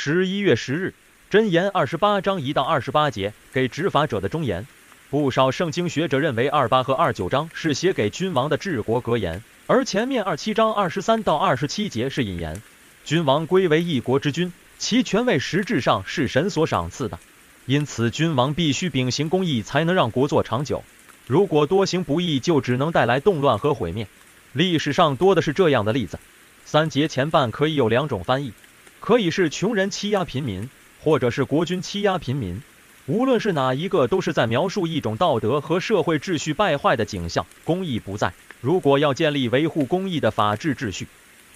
十一月十日，箴言二十八章一到二十八节给执法者的忠言。不少圣经学者认为二八和二九章是写给君王的治国格言，而前面二七章二十三到二十七节是引言。君王归为一国之君，其权位实质上是神所赏赐的，因此君王必须秉行公义，才能让国祚长久。如果多行不义，就只能带来动乱和毁灭。历史上多的是这样的例子。三节前半可以有两种翻译，可以是穷人欺压贫民，或者是国君欺压贫民。无论是哪一个，都是在描述一种道德和社会秩序败坏的景象，公义不在。如果要建立维护公义的法治秩序，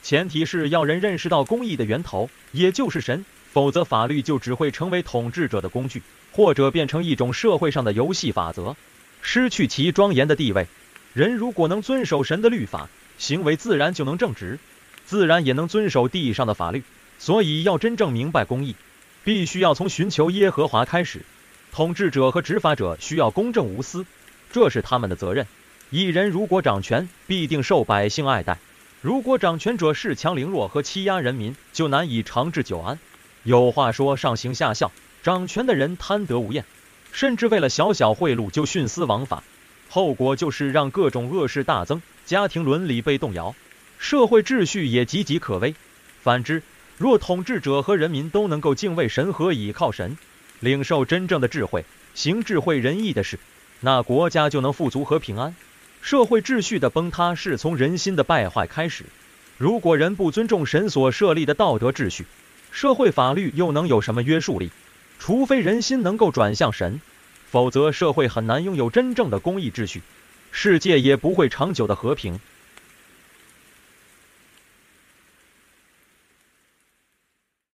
前提是要人认识到公义的源头，也就是神，否则法律就只会成为统治者的工具，或者变成一种社会上的游戏法则，失去其庄严的地位。人如果能遵守神的律法，行为自然就能正直。自然也能遵守地上的法律，所以要真正明白公义，必须要从寻求耶和华开始。统治者和执法者需要公正无私，这是他们的责任。一人如果掌权，必定受百姓爱戴；如果掌权者恃强凌弱和欺压人民，就难以长治久安。有话说：上行下效，掌权的人贪得无厌，甚至为了小小贿赂就徇私枉法，后果就是让各种恶事大增，家庭伦理被动摇。社会秩序也岌岌可危。反之，若统治者和人民都能够敬畏神和倚靠神，领受真正的智慧，行智慧仁义的事，那国家就能富足和平安。社会秩序的崩塌是从人心的败坏开始。如果人不尊重神所设立的道德秩序，社会法律又能有什么约束力？除非人心能够转向神，否则社会很难拥有真正的公义秩序，世界也不会长久的和平。